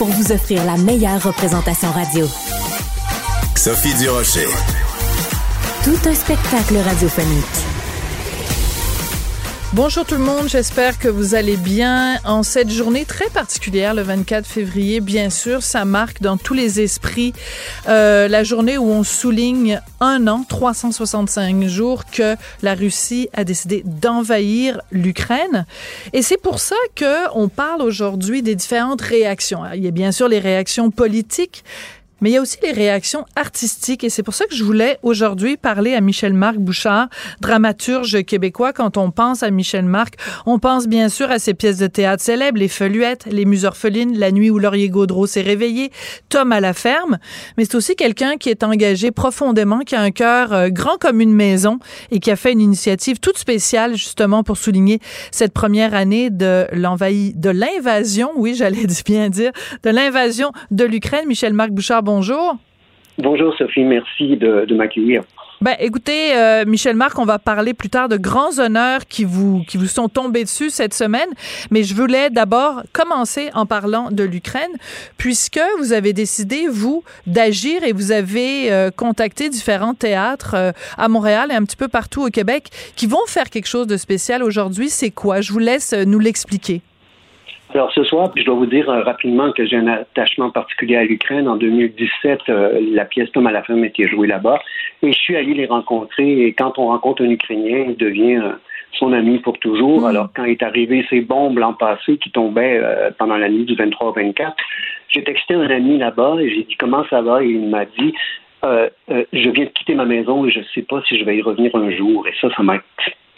pour vous offrir la meilleure représentation radio. Sophie Durocher. Tout un spectacle radiophonique. Bonjour tout le monde, j'espère que vous allez bien en cette journée très particulière, le 24 février. Bien sûr, ça marque dans tous les esprits euh, la journée où on souligne un an, 365 jours que la Russie a décidé d'envahir l'Ukraine. Et c'est pour ça que on parle aujourd'hui des différentes réactions. Il y a bien sûr les réactions politiques, mais il y a aussi les réactions artistiques et c'est pour ça que je voulais aujourd'hui parler à Michel-Marc Bouchard, dramaturge québécois. Quand on pense à Michel-Marc, on pense bien sûr à ses pièces de théâtre célèbres, Les Feluettes, Les Muses-Orphelines, La nuit où Laurier Gaudreau s'est réveillé, Tom à la ferme, mais c'est aussi quelqu'un qui est engagé profondément, qui a un cœur euh, grand comme une maison et qui a fait une initiative toute spéciale justement pour souligner cette première année de l'envahie, de l'invasion, oui, j'allais bien dire, de l'invasion de l'Ukraine. Michel-Marc Bouchard, bonjour. Bonjour Sophie, merci de, m'accueillir. Ben, écoutez, euh, Michel Marc, on va parler plus tard de grands honneurs qui vous, qui vous sont tombés dessus cette semaine. Mais je voulais d'abord commencer en parlant de l'Ukraine, puisque vous avez décidé, vous, d'agir et vous avez euh, contacté différents théâtres euh, à Montréal et un petit peu partout au Québec qui vont faire quelque chose de spécial aujourd'hui. C'est quoi? Je vous laisse nous l'expliquer. Alors ce soir, je dois vous dire euh, rapidement que j'ai un attachement particulier à l'Ukraine. En 2017, euh, la pièce Tom à la femme était jouée là-bas et je suis allé les rencontrer. Et quand on rencontre un Ukrainien, il devient euh, son ami pour toujours. Mm. Alors quand est arrivé ces bombes l'an passé qui tombaient pendant la nuit du 23 au 24, j'ai texté un ami là-bas et j'ai dit comment ça va et il m'a dit je viens de quitter ma maison et je ne sais pas si je vais y revenir un jour. Et ça, ça m'a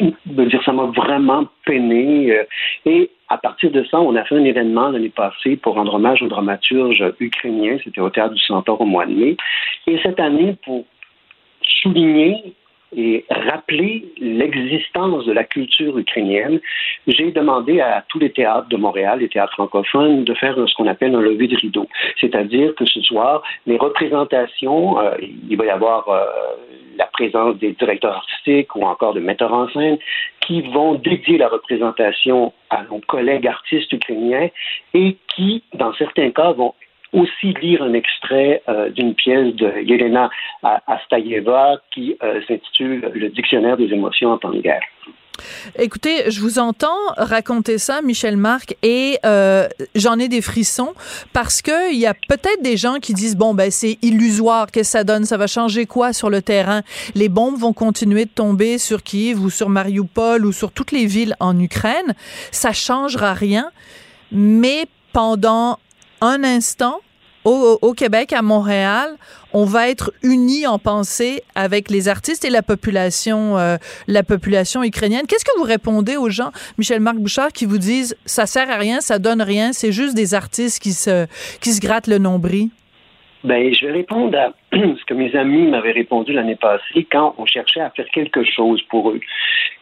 dire ça m'a vraiment peiné. Euh, et à partir de ça, on a fait un événement l'année passée pour rendre hommage au dramaturge ukrainien. C'était au Théâtre du Centaure au mois de mai. Et cette année, pour souligner et rappeler l'existence de la culture ukrainienne, j'ai demandé à tous les théâtres de Montréal, les théâtres francophones, de faire ce qu'on appelle un lever de rideau. C'est-à-dire que ce soir, les représentations, euh, il va y avoir euh, la présence des directeurs artistiques ou encore de metteurs en scène qui vont dédier la représentation à nos collègues artistes ukrainiens et qui, dans certains cas, vont aussi lire un extrait euh, d'une pièce de Yelena Astayeva qui euh, s'intitule Le dictionnaire des émotions en temps de guerre. Écoutez, je vous entends raconter ça, Michel Marc, et euh, j'en ai des frissons parce que il y a peut-être des gens qui disent bon ben c'est illusoire, qu'est-ce que ça donne, ça va changer quoi sur le terrain? Les bombes vont continuer de tomber sur Kiev ou sur Mariupol ou sur toutes les villes en Ukraine, ça changera rien, mais pendant un instant, au, Québec, à Montréal, on va être unis en pensée avec les artistes et la population, euh, la population ukrainienne. Qu'est-ce que vous répondez aux gens, Michel-Marc Bouchard, qui vous disent ça sert à rien, ça donne rien, c'est juste des artistes qui se, qui se grattent le nombril? Ben, je vais répondre à ce que mes amis m'avaient répondu l'année passée quand on cherchait à faire quelque chose pour eux.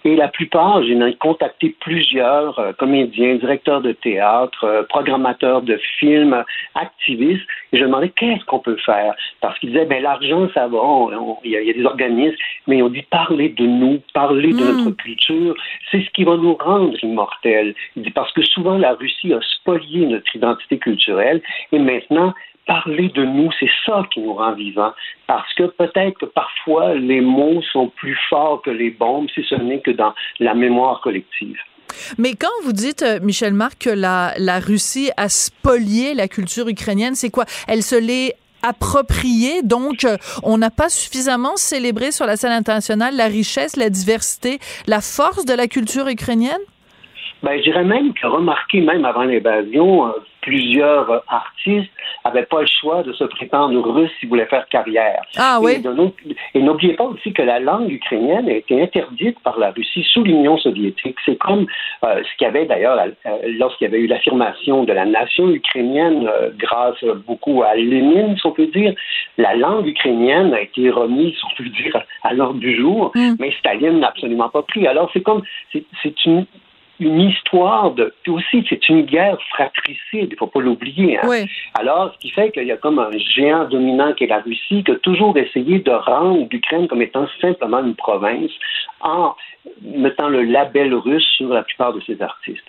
Et la plupart, j'ai contacté plusieurs euh, comédiens, directeurs de théâtre, euh, programmateurs de films, activistes, et je demandais qu'est-ce qu'on peut faire? Parce qu'ils disaient, ben l'argent, ça va, il y, a des organismes, mais on dit parler de nous, parler de hmm. notre culture, c'est ce qui va nous rendre immortels. Parce que souvent, la Russie a spolié notre identité culturelle, et maintenant, parler de nous, c'est ça qui nous rend vivants. Parce que peut-être que parfois les mots sont plus forts que les bombes si ce n'est que dans la mémoire collective. Mais quand vous dites, euh, Michel Marc, que la, la Russie a spolié la culture ukrainienne, c'est quoi? Elle se l'est appropriée, donc euh, on n'a pas suffisamment célébré sur la scène internationale la richesse, la diversité, la force de la culture ukrainienne? Ben, je dirais même que remarqué, même avant l'invasion, euh, plusieurs artistes n'avait pas le choix de se prétendre russe s'il voulait faire carrière. Ah oui? Et, n'oubliez pas aussi que la langue ukrainienne a été interdite par la Russie sous l'Union soviétique. C'est comme euh, ce qu'il y avait d'ailleurs euh, lorsqu'il y avait eu l'affirmation de la nation ukrainienne euh, grâce beaucoup à Lénine, si on peut dire. La langue ukrainienne a été remise, si on peut dire, à l'ordre du jour, mm. mais Staline n'a absolument pas pris. Alors c'est comme c'est une une histoire de. aussi, c'est une guerre fratricide, il ne faut pas l'oublier. Hein. Alors, ce qui fait qu'il y a comme un géant dominant qui est la Russie, qui a toujours essayé de rendre l'Ukraine comme étant simplement une province en mettant le label russe sur la plupart de ses artistes.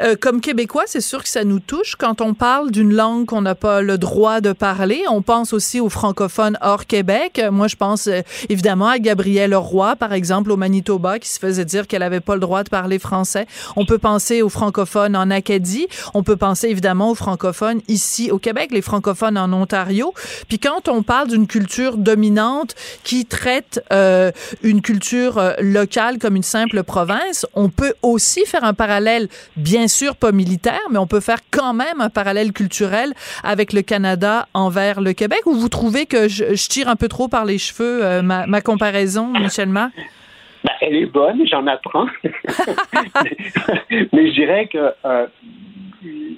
Euh, comme Québécois, c'est sûr que ça nous touche quand on parle d'une langue qu'on n'a pas le droit de parler. On pense aussi aux francophones hors Québec. Moi, je pense euh, évidemment à Gabrielle Roy, par exemple, au Manitoba, qui se faisait dire qu'elle avait pas le droit de parler français. On peut penser aux francophones en Acadie. On peut penser évidemment aux francophones ici au Québec, les francophones en Ontario. Puis quand on parle d'une culture dominante qui traite euh, une culture euh, locale comme une simple province, on peut aussi faire un parallèle bien sûr pas militaire, mais on peut faire quand même un parallèle culturel avec le Canada envers le Québec. Ou vous trouvez que je, tire un peu trop par les cheveux euh, ma, comparaison, Michel Ma? Ben, elle est bonne, j'en apprends. mais je dirais que euh,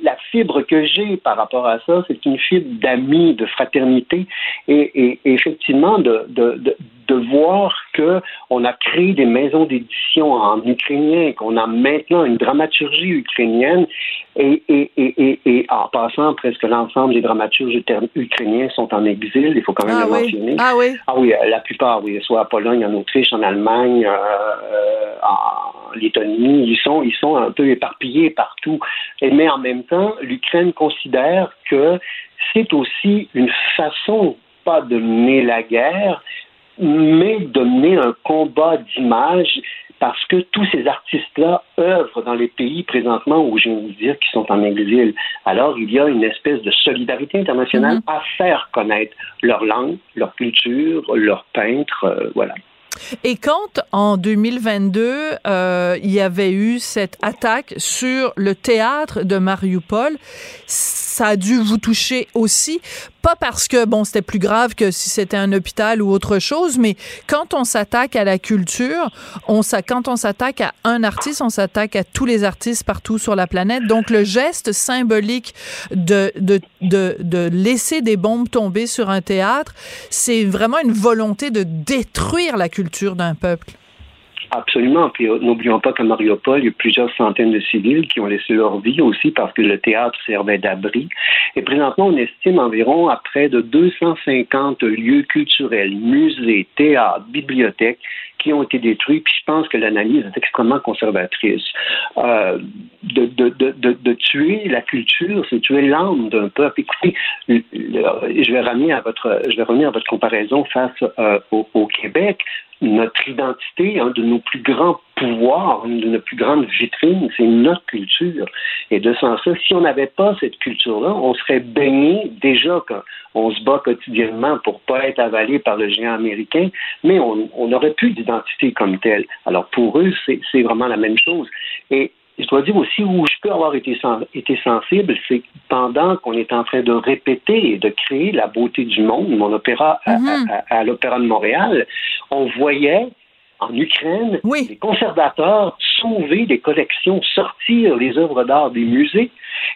la fibre que j'ai par rapport à ça, c'est une fibre d'amis, de fraternité et, effectivement de, de voir que on a créé des maisons d'édition en ukrainien, qu'on a maintenant une dramaturgie ukrainienne, et, et, et, et en passant, presque l'ensemble des dramaturges ukrainiens sont en exil, il faut quand même ah le mentionner. Ah oui? Ah oui, euh, la plupart, oui, soit à Pologne, en Autriche, en Allemagne, euh, euh, en Lettonie, ils sont, ils sont un peu éparpillés partout. Mais en même temps, l'Ukraine considère que c'est aussi une façon pas de mener la guerre, mais de mener un combat d'image parce que tous ces artistes-là œuvrent dans les pays présentement où je viens de dire qu'ils sont en exil. Alors, il y a une espèce de solidarité internationale mm-hmm. à faire connaître leur langue, leur culture, leurs peintres, euh, voilà. Et quand en 2022, euh, il y avait eu cette attaque sur le théâtre de Mariupol, ça a dû vous toucher aussi, pas parce que bon c'était plus grave que si c'était un hôpital ou autre chose, mais quand on s'attaque à la culture, on quand on s'attaque à un artiste, on s'attaque à tous les artistes partout sur la planète. Donc le geste symbolique de de, de, de laisser des bombes tomber sur un théâtre, c'est vraiment une volonté de détruire la culture d'un peuple. Absolument. Puis euh, n'oublions pas qu'à Mariupol, il y a plusieurs centaines de civils qui ont laissé leur vie aussi parce que le théâtre servait d'abri. Et présentement, on estime environ à près de 250 lieux culturels, musées, théâtres, bibliothèques qui ont été détruits. Puis je pense que l'analyse est extrêmement conservatrice. Euh, de, de, de, de, tuer la culture, c'est tuer l'âme d'un peuple. Écoutez, je vais ramener à votre, je vais revenir à votre comparaison face euh, au, au Québec notre identité, un de nos plus grands pouvoirs, une de nos plus grandes vitrines, c'est notre culture. Et de ce sens-là, si on n'avait pas cette culture-là, on serait baigné déjà quand on se bat quotidiennement pour pas être avalé par le géant américain, mais on n'aurait plus d'identité comme telle. Alors pour eux, c'est vraiment la même chose. Je dois dire aussi où je peux avoir été, été sensible, c'est pendant qu'on est en train de répéter et de créer la beauté du monde, mon opéra à mm-hmm. l'Opéra de Montréal, on voyait en Ukraine, les conservateurs sauver des collections, sortir les œuvres d'art des musées.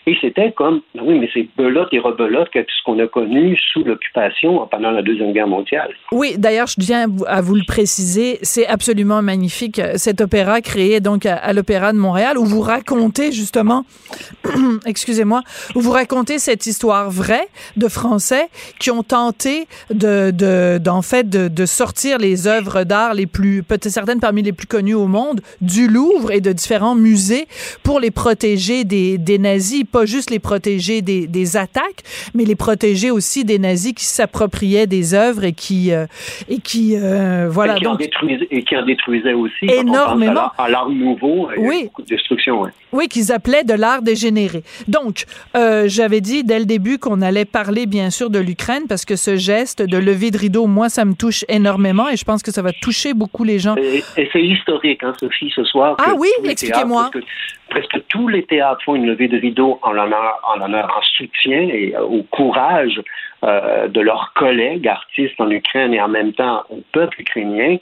Et c'était comme, ben oui, mais c'est belote et rebelote que ce qu'on a connu sous l'occupation pendant la Deuxième Guerre mondiale. Oui, d'ailleurs, je tiens à vous le préciser, c'est absolument magnifique, cet opéra créé donc à, l'Opéra de Montréal, où vous racontez justement, excusez-moi, où vous racontez cette histoire vraie de Français qui ont tenté de, de, d'en fait, de, sortir les œuvres d'art les plus peut-être certaines parmi les plus connues au monde, du Louvre et de différents musées pour les protéger des nazis, pas juste les protéger des, des, attaques, mais les protéger aussi des nazis qui s'appropriaient des œuvres et qui euh, et qui euh, voilà et qui, donc, en détruisaient, et qui en détruisaient aussi énormément à l'art nouveau. Il oui. beaucoup de destruction. Oui, qu'ils appelaient de l'art dégénéré. Donc, euh, j'avais dit dès le début qu'on allait parler bien sûr de l'Ukraine parce que ce geste de lever de rideau, moi, ça me touche énormément et je pense que ça va toucher beaucoup les gens. Et, c'est historique, hein, Sophie, ce soir. Ah oui, expliquez-moi. Presque, tous les théâtres font une levée de rideau en l'honneur, en, en soutien et au courage euh, de leurs collègues artistes en Ukraine et en même temps au peuple ukrainien.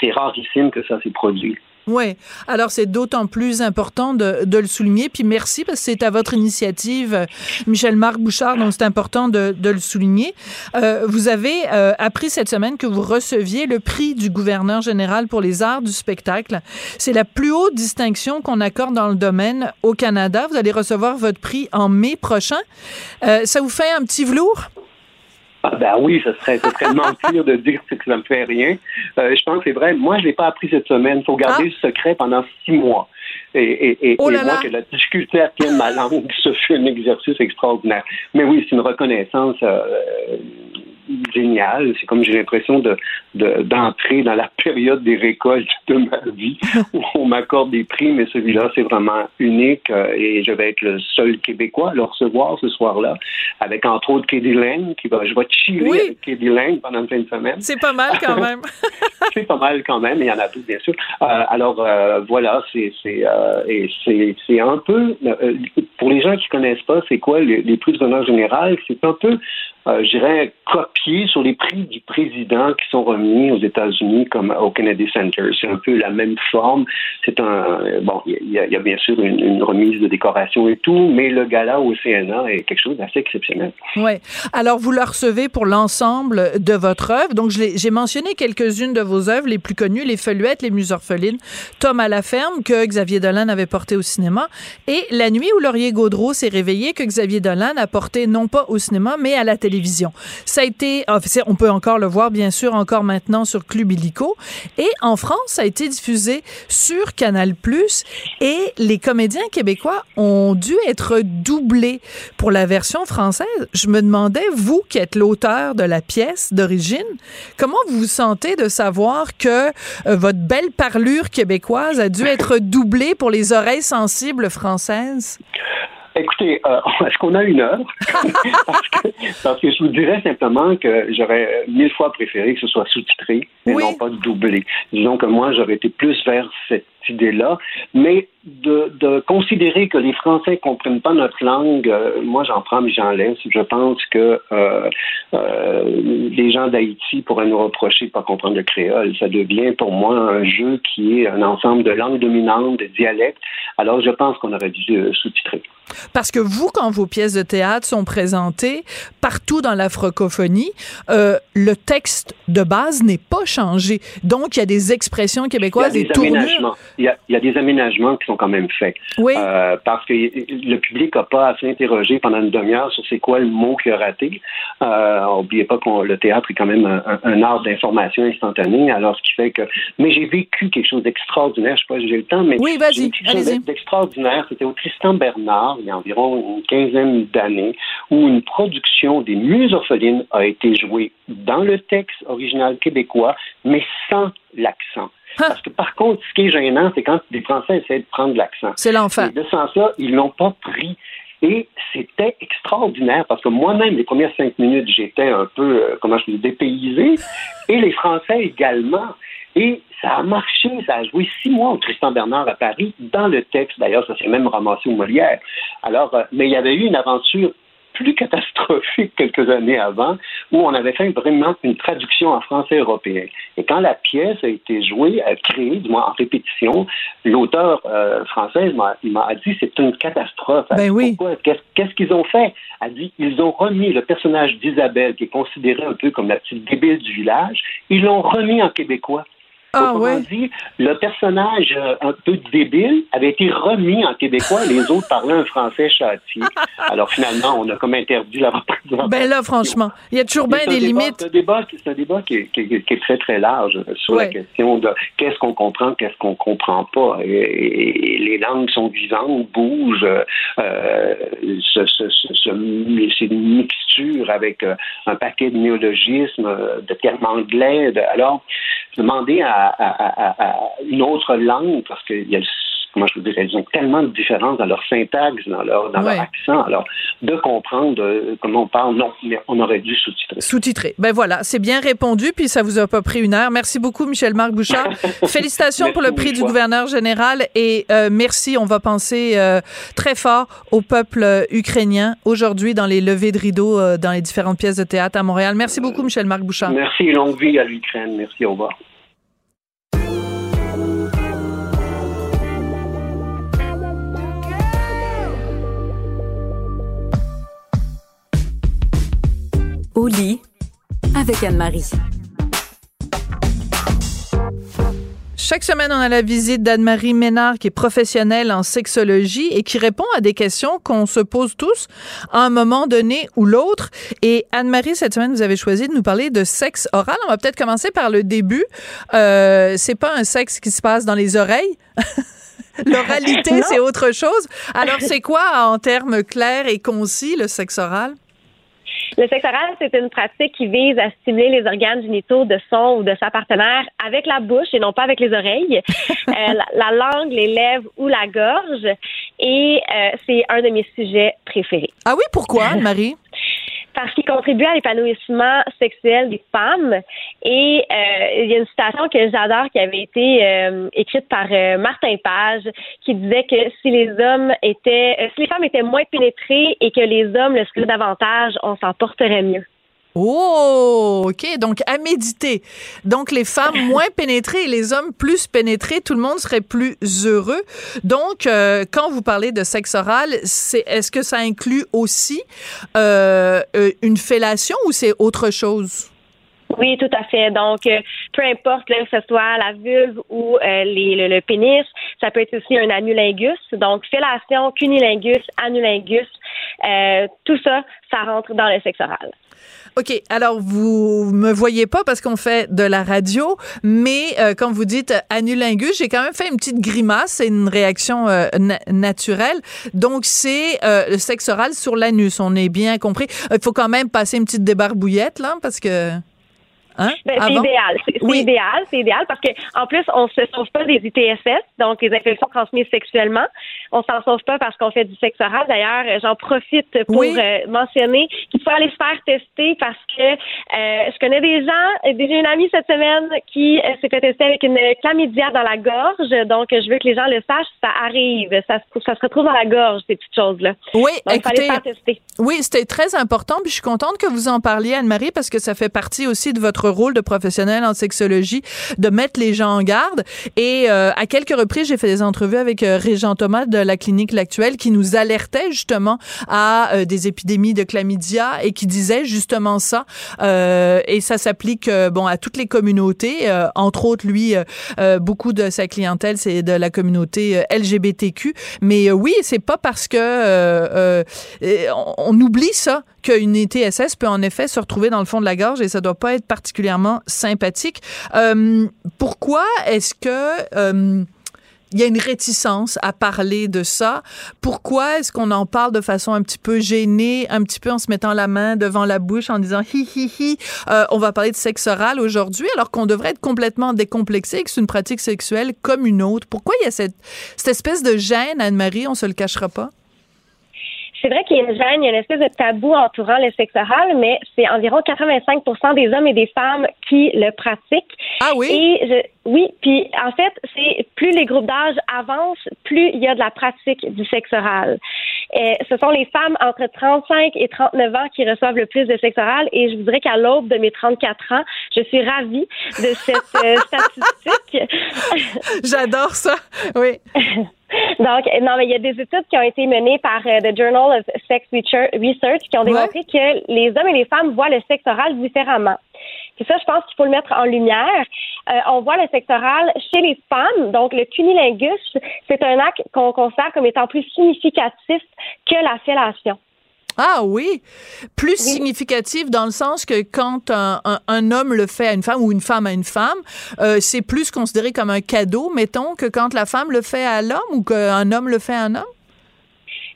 C'est rarissime que ça s'est produit. Oui. Alors, c'est d'autant plus important de, de, le souligner. Puis merci parce que c'est à votre initiative, Michel-Marc Bouchard, donc c'est important de, de, le souligner. Euh, vous avez euh, appris cette semaine que vous receviez le prix du gouverneur général pour les arts du spectacle. C'est la plus haute distinction qu'on accorde dans le domaine au Canada. Vous allez recevoir votre prix en mai prochain. Euh, ça vous fait un petit velours? Ah ben oui, ce serait, ce serait mentir de dire que ça me fait rien. Euh, je pense que c'est vrai. Moi, je l'ai pas appris cette semaine. Il faut garder ah. le secret pendant six mois. Et, et, et, oh moi, que la difficulté à tenir ma langue, ce fut un exercice extraordinaire. Mais oui, c'est une reconnaissance euh, génial. C'est comme j'ai l'impression de, d'entrer dans la période des récoltes de ma vie où on m'accorde des prix, mais celui-là, c'est vraiment unique euh, et je vais être le seul Québécois à le recevoir ce soir-là, avec entre autres Katie Lang, qui va, je vais chiller oui. avec Katie Lang pendant une fin de semaine. C'est pas mal quand même. c'est pas mal quand même, il y en a d'autres, bien sûr. Euh, alors, euh, voilà, c'est, c'est, et c'est, c'est un peu, pour les gens qui connaissent pas, c'est quoi les, les prix de général, c'est un peu euh, je dirais, copier sur les prix du président qui sont remis aux États-Unis comme au Kennedy Center. C'est un peu la même forme. C'est un bon, il y, a bien sûr une, remise de décoration et tout, mais le gala au CNA est quelque chose d'assez exceptionnel. Oui. Alors vous le recevez pour l'ensemble de votre œuvre. Donc j'ai mentionné quelques-unes de vos œuvres les plus connues, les Feuillettes, les Muses orphelines, Tom à la ferme que Xavier Dolan avait porté au cinéma et La nuit où Laurier Gaudreau s'est réveillé que Xavier Dolan a porté non pas au cinéma mais à la télévision ça a été, on peut encore le voir bien sûr encore maintenant sur Club Illico et en France, ça a été diffusé sur Canal+, et les comédiens québécois ont dû être doublés pour la version française. Je me demandais, vous qui êtes l'auteur de la pièce d'origine, comment vous vous sentez de savoir que euh, votre belle parlure québécoise a dû être doublée pour les oreilles sensibles françaises? Écoutez, euh, est-ce qu'on a une heure? parce, que, je vous dirais simplement que j'aurais mille fois préféré que ce soit sous-titré et non pas doublé. Disons que moi, j'aurais été plus vers cette idée-là, mais de, de, considérer que les Français ne comprennent pas notre langue, euh, moi j'en prends mais j'en laisse. Je pense que euh, euh, les gens d'Haïti pourraient nous reprocher de ne pas comprendre le créole. Ça devient pour moi un jeu qui est un ensemble de langues dominantes, de dialectes. Alors je pense qu'on aurait dû sous-titrer. Parce que vous, quand vos pièces de théâtre sont présentées partout dans la francophonie, le texte de base n'est pas changé. Donc il y a des expressions y a des, aménagements. Il y, a, il y a des aménagements qui sont quand même faits. Oui. Euh, parce que le public n'a pas à s'interroger pendant une demi-heure sur c'est quoi le mot qu'il a raté. Euh, N'oubliez pas que le théâtre est quand même un, art d'information instantanée. Alors, ce qui fait que. Mais j'ai vécu quelque chose d'extraordinaire. Je sais pas si j'ai le temps, mais. Oui, vas-y. Quelque chose d'extraordinaire. C'était au Tristan Bernard, il y a environ une quinzaine d'années, où une production des Muses orphelines a été jouée dans le texte original québécois, mais sans l'accent. Parce que par contre, ce qui est gênant, c'est quand les Français essaient de prendre l'accent. C'est l'enfer. De sans ça, ils l'ont pas pris. Et c'était extraordinaire parce que moi-même, les premières cinq minutes, j'étais un peu, euh, comment je dis, dépaysé. et les Français également. Et ça a marché, ça a joué six mois au Tristan Bernard à Paris, dans le texte. D'ailleurs, ça s'est même ramassé au Molière. Alors, euh, mais il y avait eu une aventure plus catastrophique quelques années avant, où on avait fait vraiment une traduction en français européen. Et quand la pièce a été jouée, créée, du moins en répétition, l'auteur euh, française m'a dit c'est une catastrophe. Ben oui. Qu'est-ce qu'ils ont fait? Elle dit ils ont remis le personnage d'Isabelle, qui est considéré un peu comme la petite débile du village, ils l'ont remis en québécois. Ah, ouais? dit, le personnage euh, un peu débile avait été remis en québécois et les autres parlaient un français châtié. Alors finalement, on a comme interdit la représentation. Ben là, franchement, il y a toujours bien des limites. C'est un débat, un débat qui, est, qui, est, très, très large sur la question de qu'est-ce qu'on comprend, qu'est-ce qu'on comprend pas. Et, les langues sont vivantes, bougent. Euh, ce, ce, ce, c'est une mixture avec euh, un paquet de néologismes, de termes anglais. De, alors, demander à, à, une autre langue, parce qu'il y a comment je vous dirais, ils ont tellement de différences dans leur syntaxe, dans leur, dans leur accent. Alors, de comprendre euh, comment on parle, non, mais on aurait dû sous-titrer. Sous-titrer. Ben voilà, c'est bien répondu, puis ça vous a pas pris une heure. Merci beaucoup, Michel-Marc Bouchard. Félicitations pour le prix du gouverneur général et euh, merci. On va penser euh, très fort au peuple ukrainien aujourd'hui dans les levées de rideaux dans les différentes pièces de théâtre à Montréal. Merci beaucoup, Michel-Marc Bouchard. Merci, longue vie à l'Ukraine. Merci, au revoir. Au lit avec Anne-Marie. Chaque semaine, on a la visite d'Anne-Marie Ménard, qui est professionnelle en sexologie et qui répond à des questions qu'on se pose tous à un moment donné ou l'autre. Et Anne-Marie, cette semaine, vous avez choisi de nous parler de sexe oral. On va peut-être commencer par le début. Euh, c'est pas un sexe qui se passe dans les oreilles. L'oralité, c'est autre chose. Alors, c'est quoi, en termes clairs et concis, le sexe oral? Le sexe oral, c'est une pratique qui vise à stimuler les organes génitaux de son ou de sa partenaire avec la bouche et non pas avec les oreilles, euh, la, langue, les lèvres ou la gorge. Et euh, c'est un de mes sujets préférés. Ah oui, pourquoi, Marie? Parce qu'il contribue à l'épanouissement sexuel des femmes. Et euh, il y a une citation que j'adore qui avait été euh, écrite par euh, Martin Page, qui disait que si les hommes étaient, si les femmes étaient moins pénétrées et que les hommes le seraient davantage, on s'en porterait mieux. Oh, OK. Donc, à méditer. Donc, les femmes moins pénétrées et les hommes plus pénétrés, tout le monde serait plus heureux. Donc, euh, quand vous parlez de sexe oral, c'est, est-ce que ça inclut aussi euh, euh, une fellation ou c'est autre chose? Oui, tout à fait. Donc, peu importe que ce soit la vulve ou le, pénis, ça peut être aussi un anulingus. Donc, fellation, cunilingus, anulingus, tout ça, ça rentre dans le sexe oral. OK, alors vous me voyez pas parce qu'on fait de la radio, mais euh, quand vous dites anulingus, j'ai quand même fait une petite grimace, c'est une réaction euh, naturelle. Donc c'est euh, le sexe oral sur l'anus, on est bien compris. Il faut quand même passer une petite débarbouillette là parce que Hein? Ben, c'est idéal. C'est idéal, c'est idéal parce que en plus, on se sauve pas des ITSS, donc les infections transmises sexuellement. On s'en sauve pas parce qu'on fait du sexe oral. D'ailleurs, j'en profite pour euh, mentionner qu'il faut aller se faire tester parce que euh, je connais des gens, j'ai une amie cette semaine qui euh, s'est fait tester avec une chlamydia dans la gorge. Donc, je veux que les gens le sachent, ça arrive, ça, ça se retrouve dans la gorge ces petites choses-là. Oui, donc, écoutez, faire tester. Oui, c'était très important. Puis je suis contente que vous en parliez, Anne-Marie, parce que ça fait partie aussi de votre rôle de professionnel en sexologie de mettre les gens en garde. Et euh, à quelques reprises, j'ai fait des entrevues avec euh, Régent Thomas de la clinique L'Actuelle qui nous alertait justement à euh, des épidémies de chlamydia et qui disait justement ça. et ça s'applique bon à toutes les communautés. entre autres, lui, beaucoup de sa clientèle, c'est de la communauté LGBTQ. Mais oui, c'est pas parce que on oublie ça qu'une ETSS peut en effet se retrouver dans le fond de la gorge et ça doit pas être particulièrement sympathique. Euh, pourquoi est-ce que euh, il y a une réticence à parler de ça? Pourquoi est-ce qu'on en parle de façon un petit peu gênée, un petit peu en se mettant la main devant la bouche en disant hi hi hi, euh, on va parler de sexe oral aujourd'hui alors qu'on devrait être complètement décomplexé que c'est une pratique sexuelle comme une autre? Pourquoi il y a cette, cette espèce de gêne, Anne-Marie, on se le cachera pas? C'est vrai qu'il y a une gêne, il y a une espèce de tabou entourant le sexe oral, mais c'est environ 85% des hommes et des femmes qui le pratiquent. Ah oui? Et oui, puis en fait, c'est plus les groupes d'âge avancent, plus il y a de la pratique du sexe oral. Et ce sont les femmes entre 35 et 39 ans qui reçoivent le plus de sexe oral et je vous dirais qu'à l'aube de mes 34 ans, je suis ravie de cette euh, statistique. J'adore ça, oui. Donc, non, mais il y a des études qui ont été menées par euh, The Journal of Sex Research qui ont démontré que les hommes et les femmes voient le sexe oral différemment. Et ça, je pense qu'il faut le mettre en lumière. Euh, on voit le sexe oral chez les femmes. Donc, le cunilingus, c'est un acte qu'on considère comme étant plus significatif que la fellation. Ah oui, plus significatif dans le sens que quand un, homme le fait à une femme ou une femme à une femme, euh, c'est plus considéré comme un cadeau, mettons, que quand la femme le fait à l'homme ou qu'un homme le fait à un homme?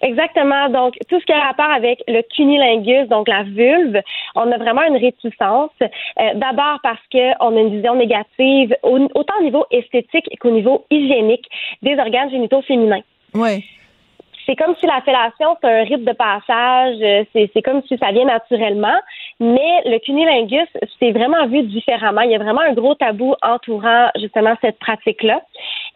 Exactement. Donc, tout ce qui a rapport avec le cunilingus, donc la vulve, on a vraiment une réticence. Euh, d'abord parce qu'on a une vision négative, autant au niveau esthétique qu'au niveau hygiénique des organes génitaux féminins. Oui c'est comme si la fellation, c'est un rite de passage, euh, c'est comme si ça vient naturellement, mais le cunilingus, c'est vraiment vu différemment. Il y a vraiment un gros tabou entourant justement cette pratique-là.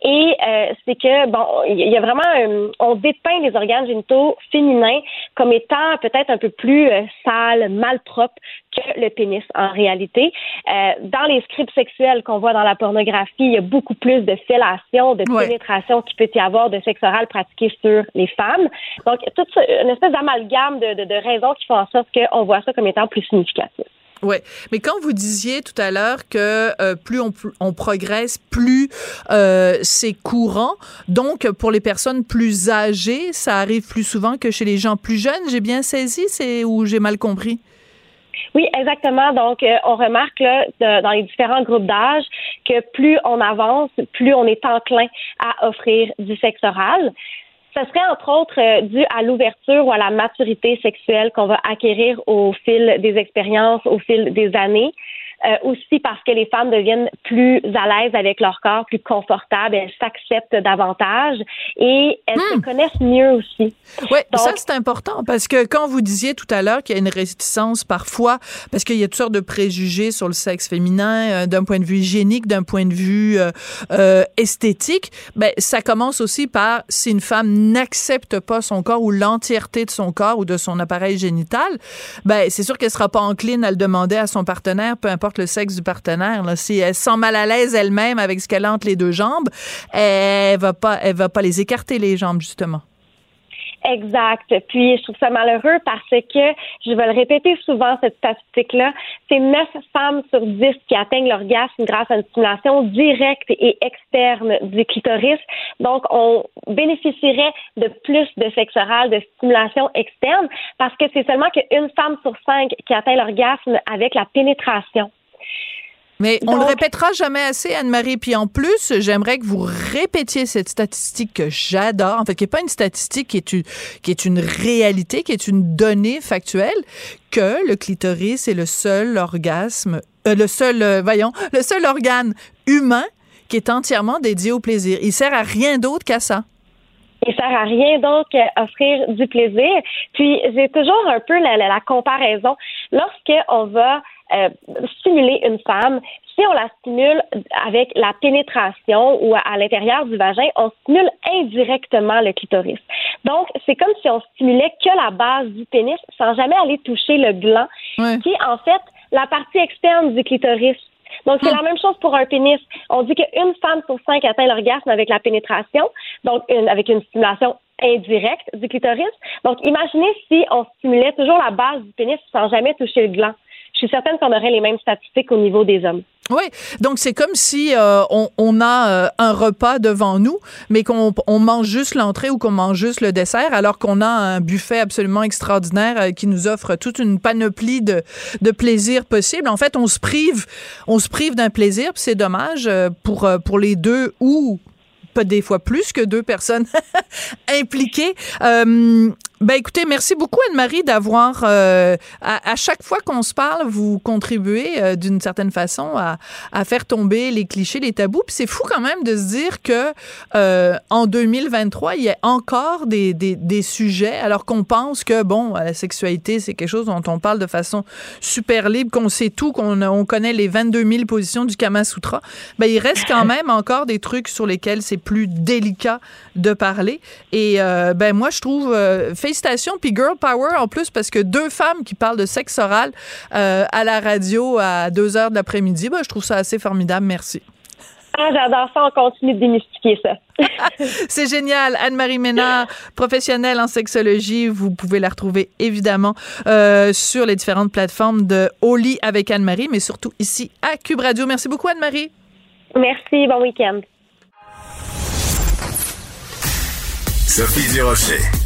Et euh, c'est que, bon, il y a vraiment, on dépeint les organes génitaux féminins comme étant peut-être un peu plus euh, sales, malpropres que le pénis en réalité. Euh, dans les scripts sexuels qu'on voit dans la pornographie, il y a beaucoup plus de fellation, de pénétration qu'il peut y avoir de sexe oral pratiqué sur les femmes. Donc, toute une espèce d'amalgame de, de, de raisons qui font en sorte qu'on voit ça comme étant plus significatif. Ouais, mais quand vous disiez tout à l'heure que euh, plus on, on, progresse, plus euh, c'est courant. Donc, pour les personnes plus âgées, ça arrive plus souvent que chez les gens plus jeunes. J'ai bien saisi, c'est où j'ai mal compris? Oui, exactement. Donc, euh, on remarque là, dans les différents groupes d'âge que plus on avance, plus on est enclin à offrir du sexe oral. Ce serait entre autres euh, dû à l'ouverture ou à la maturité sexuelle qu'on va acquérir au fil des expériences, au fil des années. Euh, aussi parce que les femmes deviennent plus à l'aise avec leur corps, plus confortables, elles s'acceptent davantage et elles se hmm. connaissent mieux aussi. Oui, ça c'est important parce que quand vous disiez tout à l'heure qu'il y a une réticence parfois, parce qu'il y a toutes sortes de préjugés sur le sexe féminin, euh, d'un point de vue hygiénique, d'un point de vue euh, esthétique, ben ça commence aussi par si une femme n'accepte pas son corps ou l'entièreté de son corps ou de son appareil génital, ben c'est sûr qu'elle sera pas encline à le demander à son partenaire, peu importe le sexe du partenaire. Si elle sent mal à l'aise elle-même avec ce qu'elle entre les deux jambes, elle va pas, elle va pas les écarter les jambes justement. Exact. Puis je trouve ça malheureux parce que, je vais le répéter souvent, cette statistique-là, c'est 9 femmes sur 10 qui atteignent l'orgasme grâce à une stimulation directe et externe du clitoris. Donc, on bénéficierait de plus de sexe oral, de stimulation externe, parce que c'est seulement qu'une femme sur cinq qui atteint l'orgasme avec la pénétration. Mais on le répétera jamais assez, Anne-Marie. Puis en plus, j'aimerais que vous répétiez cette statistique que j'adore. En fait, qui n'est pas une statistique, qui est une, qui est une réalité, qui est une donnée factuelle, que le clitoris est le seul orgasme, euh, le seul, euh, voyons, le seul organe humain qui est entièrement dédié au plaisir. Il sert à rien d'autre qu'à ça. Il sert à rien d'autre qu'à offrir du plaisir. Puis j'ai toujours un peu la, la, la comparaison. Lorsqu'on va euh, stimuler une femme, si on la stimule avec la pénétration ou à, l'intérieur du vagin, on stimule indirectement le clitoris. Donc, c'est comme si on stimulait que la base du pénis sans jamais aller toucher le gland, qui est en fait la partie externe du clitoris. Donc, c'est hmm. la même chose pour un pénis. On dit qu'une femme sur cinq atteint l'orgasme avec la pénétration, donc avec une stimulation indirecte du clitoris. Donc, imaginez si on stimulait toujours la base du pénis sans jamais toucher le gland je suis certaine qu'on aurait les mêmes statistiques au niveau des hommes. Oui, donc c'est comme si euh, on, a euh, un repas devant nous, mais qu'on mange juste l'entrée ou qu'on mange juste le dessert, alors qu'on a un buffet absolument extraordinaire euh, qui nous offre toute une panoplie de, de plaisirs possibles. En fait, on se prive, on se prive d'un plaisir, c'est dommage pour pour les deux ou pas des fois plus que deux personnes impliquées. Euh, ben écoutez, merci beaucoup Anne-Marie d'avoir euh, à, chaque fois qu'on se parle, vous contribuez euh, d'une certaine façon à, à, faire tomber les clichés, les tabous. Puis c'est fou quand même de se dire que euh, en 2023, il y a encore des, des, des sujets, alors qu'on pense que bon, la sexualité c'est quelque chose dont on parle de façon super libre, qu'on sait tout, qu'on on connaît les 22 000 positions du Kama Sutra. Ben il reste quand même encore des trucs sur lesquels c'est plus délicat de parler. Et ben moi je trouve félicitations. Puis Girl Power en plus, parce que deux femmes qui parlent de sexe oral euh, à la radio à 2 heures de l'après-midi, ben, je trouve ça assez formidable. Merci. Ah, j'adore ça. On continue de démystifier ça. C'est génial. Anne-Marie Ménard, professionnelle en sexologie. Vous pouvez la retrouver évidemment euh, sur les différentes plateformes de Au lit avec Anne-Marie, mais surtout ici à Cube Radio. Merci beaucoup, Anne-Marie. Merci. Bon week-end. Sophie Durocher.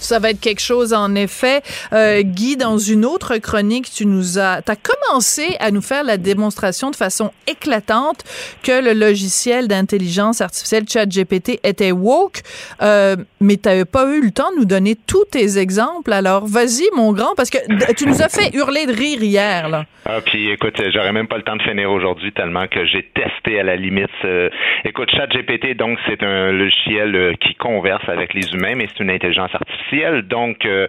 Ça va être quelque chose, en effet. Euh, Guy, dans une autre chronique, tu nous as, as commencé à nous faire la démonstration de façon éclatante que le logiciel d'intelligence artificielle ChatGPT était woke, euh, mais tu n'avais pas eu le temps de nous donner tous tes exemples. Alors, vas-y, mon grand, parce que tu nous as fait hurler de rire hier, là. Ah, puis écoute, j'aurais même pas le temps de finir aujourd'hui tellement que j'ai testé à la limite. Euh, écoute, ChatGPT, donc, c'est un logiciel euh, qui converse avec les humains, mais c'est une intelligence artificielle donc, euh,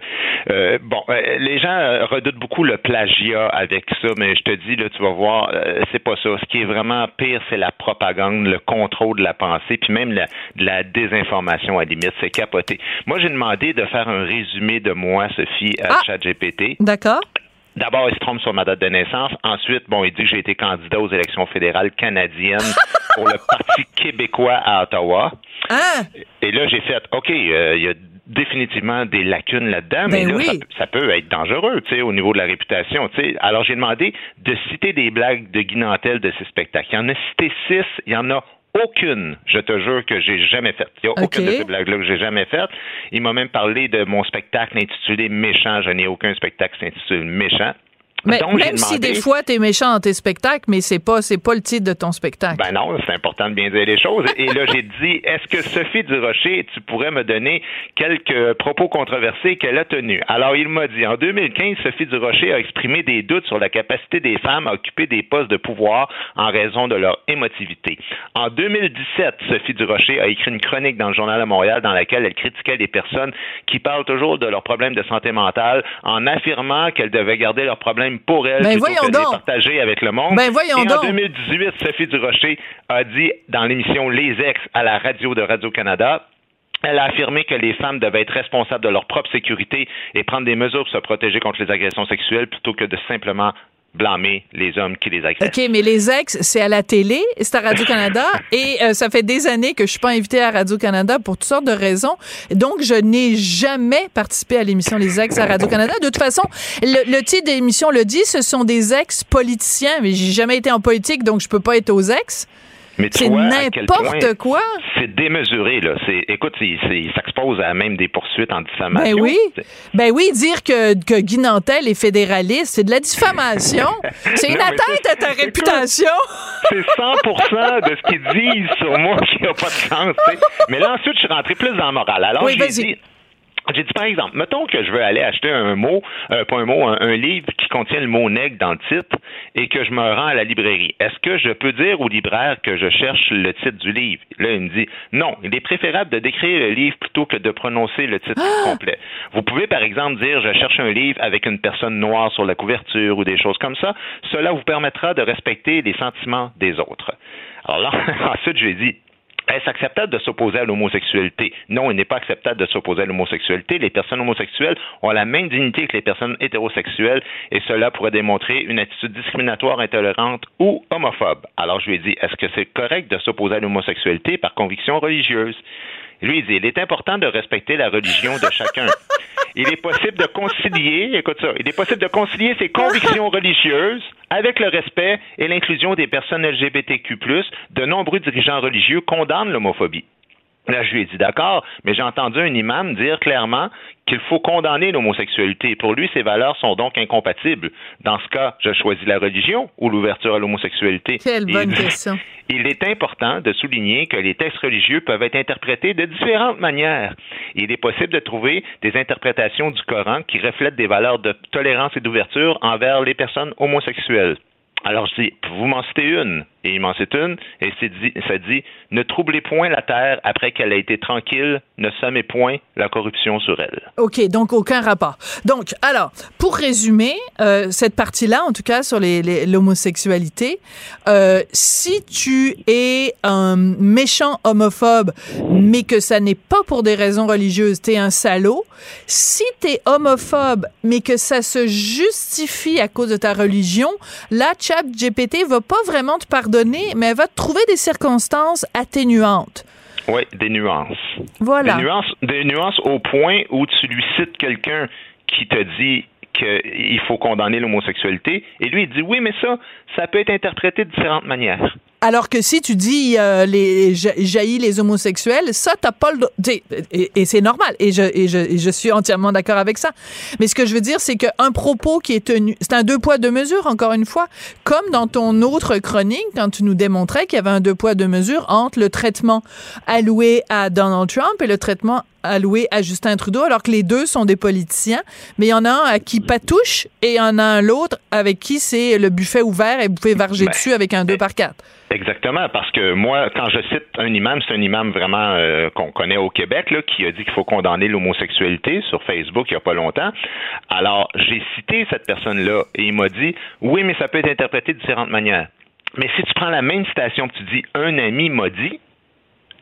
euh, bon, euh, les gens redoutent beaucoup le plagiat avec ça, mais je te dis, là, tu vas voir, c'est pas ça. Ce qui est vraiment pire, c'est la propagande, le contrôle de la pensée, puis même la, la désinformation à limite. C'est capoté. Moi, j'ai demandé de faire un résumé de moi, Sophie, à ah! ChatGPT. D'accord. D'abord, il se trompe sur ma date de naissance. Ensuite, bon, il dit que j'ai été candidat aux élections fédérales canadiennes pour le Parti québécois à Ottawa. Ah! Et là, j'ai fait, OK, il y a définitivement des lacunes là-dedans, mais ben là, ça, peut être dangereux, tu sais, au niveau de la réputation, tu sais. Alors, j'ai demandé de citer des blagues de Guinantel de ces spectacles. Il y en a cité six, il y en a aucune, je te jure, que j'ai jamais faite. Il n'y a aucune de ces blagues-là que j'ai jamais faites. Il m'a même parlé de mon spectacle intitulé Méchant. Je n'ai aucun spectacle qui s'intitule Méchant. Mais même si des fois tu es méchant dans tes spectacles, mais c'est pas c'est pas le titre de ton spectacle. Ben non, c'est important de bien dire les choses. Et là j'ai dit, est-ce que Sophie Durocher, tu pourrais me donner quelques propos controversés qu'elle a tenus? Alors il m'a dit, en 2015, Sophie Durocher a exprimé des doutes sur la capacité des femmes à occuper des postes de pouvoir en raison de leur émotivité. En 2017, Sophie Durocher a écrit une chronique dans le Journal de Montréal dans laquelle elle critiquait les personnes qui parlent toujours de leurs problèmes de santé mentale en affirmant qu'elles devaient garder leurs problèmes pour elle ben plutôt que de les partager avec le monde. Ben voyons Et en 2018, Sophie Durocher a dit dans l'émission Les Ex à la radio de Radio-Canada elle a affirmé que les femmes devaient être responsables de leur propre sécurité et prendre des mesures pour se protéger contre les agressions sexuelles plutôt que de simplement blâmer les hommes qui les agressent. OK, mais les ex, c'est à la télé, c'est à Radio-Canada, et euh, ça fait des années que je suis pas invitée à Radio-Canada pour toutes sortes de raisons. Donc, je n'ai jamais participé à l'émission Les ex à Radio-Canada. De toute façon, le, le titre de l'émission le dit, ce sont des ex-politiciens, mais j'ai jamais été en politique, donc je peux pas être aux ex. C'est n'importe quoi. C'est démesuré, là. C'est, écoute, c'est, ça expose à même des poursuites en diffamation. Ben oui. Ben oui, dire que, que Guy Nantel est fédéraliste, c'est de la diffamation. c'est une atteinte à ta réputation. c'est 100% de ce qu'ils disent sur moi qui n'a pas de sens. Mais là, ensuite, je suis rentré plus dans le moral. Alors, oui, j'ai j'ai dit, par exemple, mettons que je veux aller acheter un mot, euh, pas un mot, un, livre qui contient le mot nègre dans le titre et que je me rends à la librairie. Est-ce que je peux dire au libraire que je cherche le titre du livre? Là, il me dit, non, il est préférable de décrire le livre plutôt que de prononcer le titre ah! complet. Vous pouvez, par exemple, dire, je cherche un livre avec une personne noire sur la couverture ou des choses comme ça. Cela vous permettra de respecter les sentiments des autres. Alors là, ensuite, j'ai dit, est-ce acceptable de s'opposer à l'homosexualité? Non, il n'est pas acceptable de s'opposer à l'homosexualité. Les personnes homosexuelles ont la même dignité que les personnes hétérosexuelles et cela pourrait démontrer une attitude discriminatoire, intolérante ou homophobe. Alors je lui ai dit, est-ce que c'est correct de s'opposer à l'homosexualité par conviction religieuse? Lui, il dit, il est important de respecter la religion de chacun. Il est possible de concilier, écoute ça, il est possible de concilier ses convictions religieuses avec le respect et l'inclusion des personnes LGBTQ+. De nombreux dirigeants religieux condamnent l'homophobie. Là, je lui ai dit d'accord, mais j'ai entendu un imam dire clairement qu'il faut condamner l'homosexualité. Pour lui, ces valeurs sont donc incompatibles. Dans ce cas, je choisis la religion ou l'ouverture à l'homosexualité. Quelle bonne question. Il est important de souligner que les textes religieux peuvent être interprétés de différentes manières. Il est possible de trouver des interprétations du Coran qui reflètent des valeurs de tolérance et d'ouverture envers les personnes homosexuelles. Alors je dis, vous m'en citez une. Et il m'en cite une, et dit, ça dit, ne troublez point la terre après qu'elle a été tranquille, ne semez point la corruption sur elle. OK, donc aucun rapport. Donc, alors, pour résumer, euh, cette partie-là, en tout cas sur l'homosexualité, euh, si tu es un méchant homophobe, mais que ça n'est pas pour des raisons religieuses, t'es un salaud. Si t'es homophobe, mais que ça se justifie à cause de ta religion, là, Chat GPT va pas vraiment te pardonner, mais elle va trouver des circonstances atténuantes. Oui, des nuances. Voilà. Des nuances, des nuances au point où tu lui cites quelqu'un qui te dit qu'il faut condamner l'homosexualité. Et lui, il dit oui, mais ça, ça peut être interprété de différentes manières. Alors que si tu dis euh, les jaillit les homosexuels, ça t'as pas le et, et c'est normal et je, et je et je suis entièrement d'accord avec ça. Mais ce que je veux dire c'est qu'un propos qui est tenu, c'est un deux poids deux mesures encore une fois, comme dans ton autre chronique quand tu nous démontrais qu'il y avait un deux poids deux mesures entre le traitement alloué à Donald Trump et le traitement alloué à Justin Trudeau, alors que les deux sont des politiciens, mais il y en a un à qui patouche et il y en a un l'autre avec qui c'est le buffet ouvert et vous pouvez varger ben, dessus avec un 2 par 4. Exactement, parce que moi, quand je cite un imam, c'est un imam vraiment euh, qu'on connaît au Québec, là, qui a dit qu'il faut condamner l'homosexualité sur Facebook il n'y a pas longtemps. Alors, j'ai cité cette personne-là et il m'a dit, oui, mais ça peut être interprété de différentes manières. Mais si tu prends la même citation que tu dis, un ami m'a dit,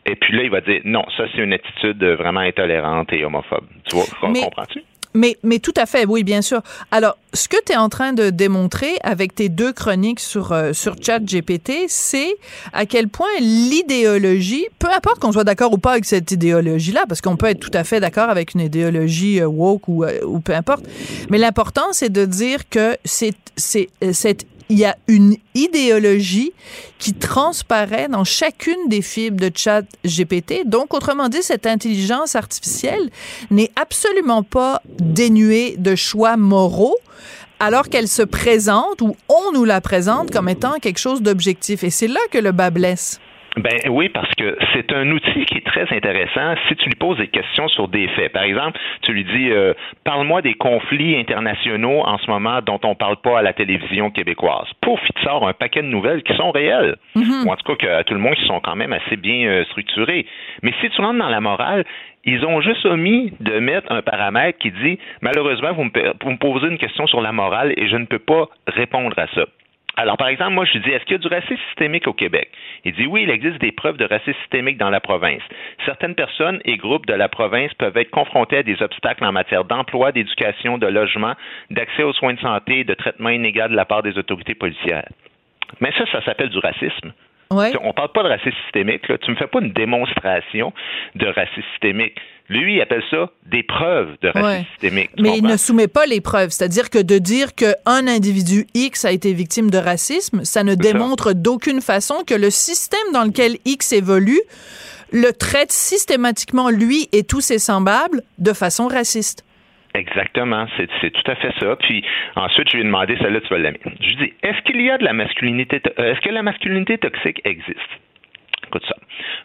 et puis là, il va dire non, ça c'est une attitude vraiment intolérante et homophobe. Tu vois, comprends-tu? Mais, mais tout à fait, oui, bien sûr. Alors, ce que tu es en train de démontrer avec tes deux chroniques sur, euh, sur ChatGPT, c'est à quel point l'idéologie, peu importe qu'on soit d'accord ou pas avec cette idéologie-là, parce qu'on peut être tout à fait d'accord avec une idéologie euh, woke ou, euh, ou peu importe, mais l'important, c'est de dire que c'est, c'est cette il y a une idéologie qui transparaît dans chacune des fibres de chat GPT. Donc, autrement dit, cette intelligence artificielle n'est absolument pas dénuée de choix moraux alors qu'elle se présente ou on nous la présente comme étant quelque chose d'objectif. Et c'est là que le bas blesse. Ben oui, parce que c'est un outil qui est très intéressant si tu lui poses des questions sur des faits. Par exemple, tu lui dis euh, parle-moi des conflits internationaux en ce moment dont on parle pas à la télévision québécoise. Pouf, il te sort un paquet de nouvelles qui sont réelles. Mm-hmm. Ou en tout cas que à tout le monde qui sont quand même assez bien euh, structurées. Mais si tu rentres dans la morale, ils ont juste omis de mettre un paramètre qui dit malheureusement, vous me, vous me posez une question sur la morale et je ne peux pas répondre à ça. Alors, par exemple, moi, je dis, est-ce qu'il y a du racisme systémique au Québec? Il dit, oui, il existe des preuves de racisme systémique dans la province. Certaines personnes et groupes de la province peuvent être confrontés à des obstacles en matière d'emploi, d'éducation, de logement, d'accès aux soins de santé et de traitement inégal de la part des autorités policières. Mais ça, ça s'appelle du racisme. Ouais. On parle pas de racisme systémique. Là. Tu me fais pas une démonstration de racisme systémique. Lui, il appelle ça des preuves de racisme systémique. Mais il ne soumet pas les preuves. C'est-à-dire que de dire qu'un individu X a été victime de racisme, ça ne démontre d'aucune façon que le système dans lequel X évolue le traite systématiquement, lui et tous ses semblables, de façon raciste. Exactement, c'est tout à fait ça. Puis ensuite, je lui ai demandé, celle-là, tu vas l'aimer. Je lui dis, est-ce qu'il y a de la masculinité, euh, est-ce que la masculinité toxique existe? Écoute ça.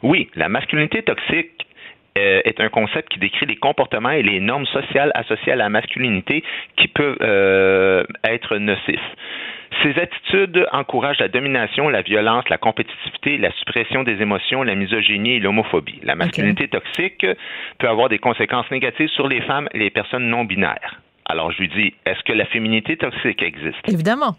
Oui, la masculinité toxique euh, est un concept qui décrit les comportements et les normes sociales associées à la masculinité qui peuvent euh, être nocifs. Ces attitudes encouragent la domination, la violence, la compétitivité, la suppression des émotions, la misogynie et l'homophobie. La masculinité toxique peut avoir des conséquences négatives sur les femmes et les personnes non binaires. Alors je lui dis, est-ce que la féminité toxique existe? Évidemment.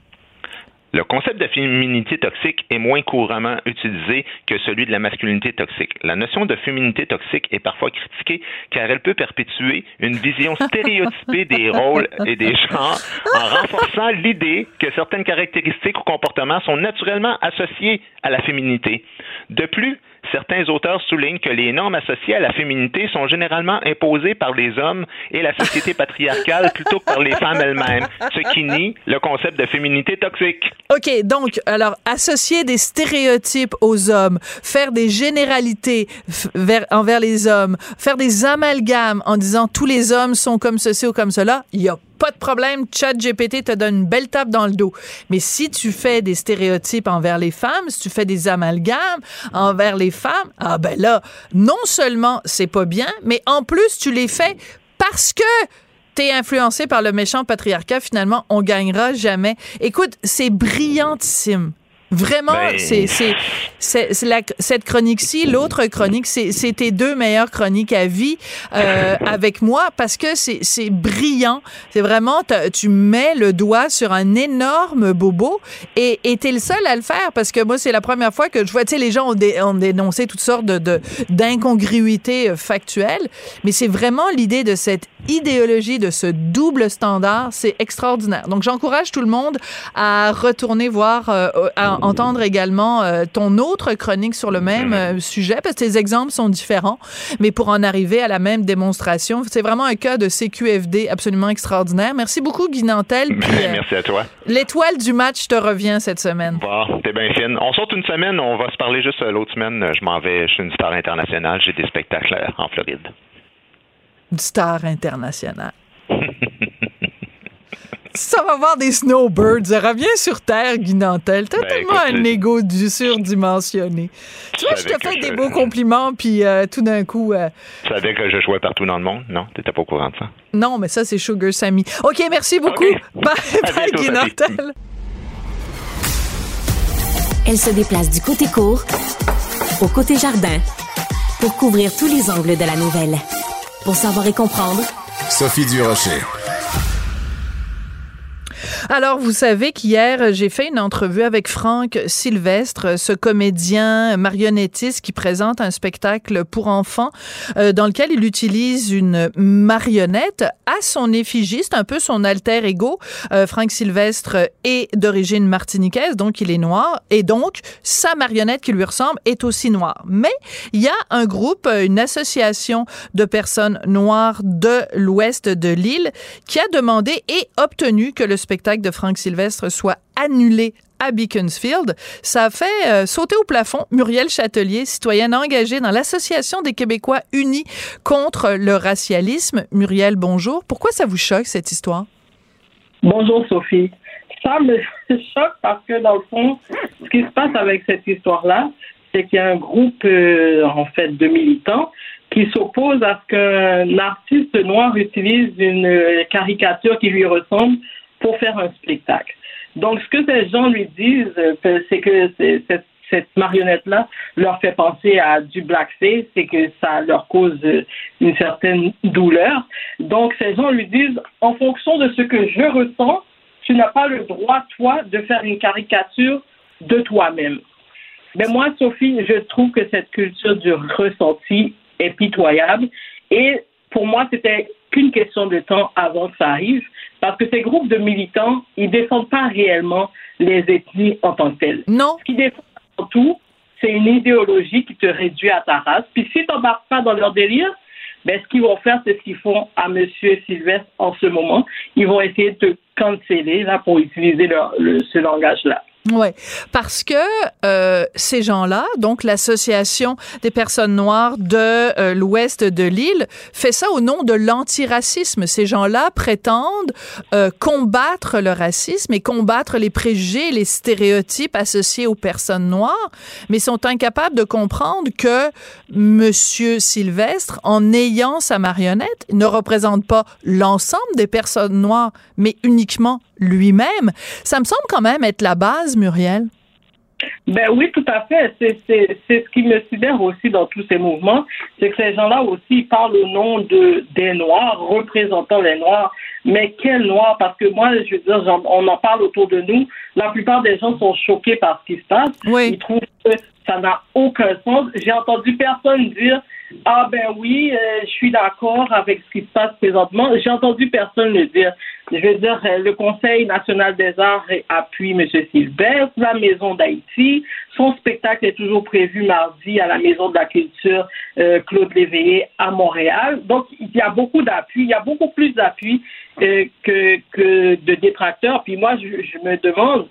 Le concept de féminité toxique est moins couramment utilisé que celui de la masculinité toxique. La notion de féminité toxique est parfois critiquée car elle peut perpétuer une vision stéréotypée des rôles et des genres en renforçant l'idée que certaines caractéristiques ou comportements sont naturellement associés à la féminité. De plus, certains auteurs soulignent que les normes associées à la féminité sont généralement imposées par les hommes et la société patriarcale plutôt que par les femmes elles-mêmes, ce qui nie le concept de féminité toxique. OK, donc, alors, associer des stéréotypes aux hommes, faire des généralités envers les hommes, faire des amalgames en disant tous les hommes sont comme ceci ou comme cela, il y a pas de problème, Chat GPT te donne une belle tape dans le dos. Mais si tu fais des stéréotypes envers les femmes, si tu fais des amalgames envers les femmes, ah ben là, non seulement c'est pas bien, mais en plus tu les fais parce que t'es influencé par le méchant patriarcat, finalement, on gagnera jamais. Écoute, c'est brillantissime. Vraiment, ben, c'est c'est cette chronique-ci, l'autre chronique, c'est tes deux meilleures chroniques à vie euh, avec moi parce que c'est brillant. C'est vraiment, tu mets le doigt sur un énorme bobo et t'es le seul à le faire parce que moi, c'est la première fois que je vois, tu sais, les gens ont, dénoncé toutes sortes de d'incongruités euh, factuelles, mais c'est vraiment l'idée de cette idéologie de ce double standard, c'est extraordinaire. Donc, j'encourage tout le monde à retourner voir, euh, à entendre également euh, ton autre chronique sur le même euh, sujet, parce que tes exemples sont différents, mais pour en arriver à la même démonstration, c'est vraiment un cas de CQFD absolument extraordinaire. Merci beaucoup, Guy Nantel. Merci à toi. L'étoile du match te revient cette semaine. Bon, t'es bien fine. On sort une semaine, on va se parler juste l'autre semaine. Je m'en vais, je suis une star internationale, j'ai des spectacles en Floride. Une star internationale. ça va voir des snowbirds. Reviens sur Terre, Guy Nantel. T'as ben, tellement un ego du surdimensionné. Tu vois, je te fais des beaux compliments, puis euh, tout d'un coup... Euh, tu savais que je jouais partout dans le monde? Non? T'étais pas au courant de ça? Non, mais ça, c'est Sugar Sammy. OK, merci beaucoup. Bye, bye Guy Nantel. Elle se déplace du côté court au côté jardin pour couvrir tous les angles de la nouvelle. Pour savoir et comprendre, Sophie Durocher. Alors, vous savez qu'hier, j'ai fait une entrevue avec Franck Sylvestre, ce comédien marionnettiste qui présente un spectacle pour enfants euh, dans lequel il utilise une marionnette à son effigie. Un peu son alter ego. Euh, Franck Sylvestre est d'origine martiniquaise, donc il est noir. Et donc, sa marionnette qui lui ressemble est aussi noire. Mais il y a un groupe, une association de personnes noires de l'ouest de l'île qui a demandé et obtenu que le spectacle de Franck Sylvestre soit annulé à Beaconsfield. Ça a fait euh, sauter au plafond Muriel Châtelier, citoyenne engagée dans l'Association des Québécois unis contre le racialisme. Muriel, bonjour. Pourquoi ça vous choque, cette histoire? Bonjour, Sophie. Ça me choque parce que, dans le fond, ce qui se passe avec cette histoire-là, c'est qu'il y a un groupe, euh, en fait, de militants qui s'opposent à ce qu'un artiste noir utilise une caricature qui lui ressemble pour faire un spectacle. Donc, ce que ces gens lui disent, euh, c'est que cette, marionnette-là leur fait penser à du blackface et que ça leur cause euh, une certaine douleur. Donc, ces gens lui disent, en fonction de ce que je ressens, tu n'as pas le droit, toi, de faire une caricature de toi-même. Mais moi, Sophie, je trouve que cette culture du ressenti est pitoyable. Et pour moi, c'était qu'une question de temps avant que ça arrive. Parce que ces groupes de militants, ils ne défendent pas réellement les ethnies en tant que telles. Non. Ce qu'ils défendent avant tout, c'est une idéologie qui te réduit à ta race. Puis si tu n'embarques pas dans leur délire, ben, ce qu'ils vont faire, c'est ce qu'ils font à M. Sylvestre en ce moment. Ils vont essayer de te canceller là, pour utiliser ce langage-là. Ouais, parce que euh, ces gens-là, donc l'association des personnes noires de euh, l'ouest de l'île, fait ça au nom de l'antiracisme. Ces gens-là prétendent euh, combattre le racisme et combattre les préjugés, les stéréotypes associés aux personnes noires, mais sont incapables de comprendre que Monsieur Sylvestre, en ayant sa marionnette, ne représente pas l'ensemble des personnes noires, mais uniquement lui-même. Ça me semble quand même être la base, Muriel. Ben oui, tout à fait. C'est ce qui me sidère aussi dans tous ces mouvements, c'est que ces gens-là aussi parlent au nom de des Noirs, représentant les Noirs. Mais quels Noirs? Parce que moi, je veux dire, on en parle autour de nous. La plupart des gens sont choqués par ce qui se passe. Ils trouvent que ça n'a aucun sens. J'ai entendu personne dire ah ben oui, euh, je suis d'accord avec ce qui se passe présentement. J'ai entendu personne le dire. Je veux dire, euh, le Conseil national des arts appuie M. Sylvestre, la Maison d'Haïti. Son spectacle est toujours prévu mardi à la Maison de la Culture euh, Claude Léveillé à Montréal. Donc, il y a beaucoup d'appui. Il y a beaucoup plus d'appui que, que de détracteurs. Puis moi, je, je me demande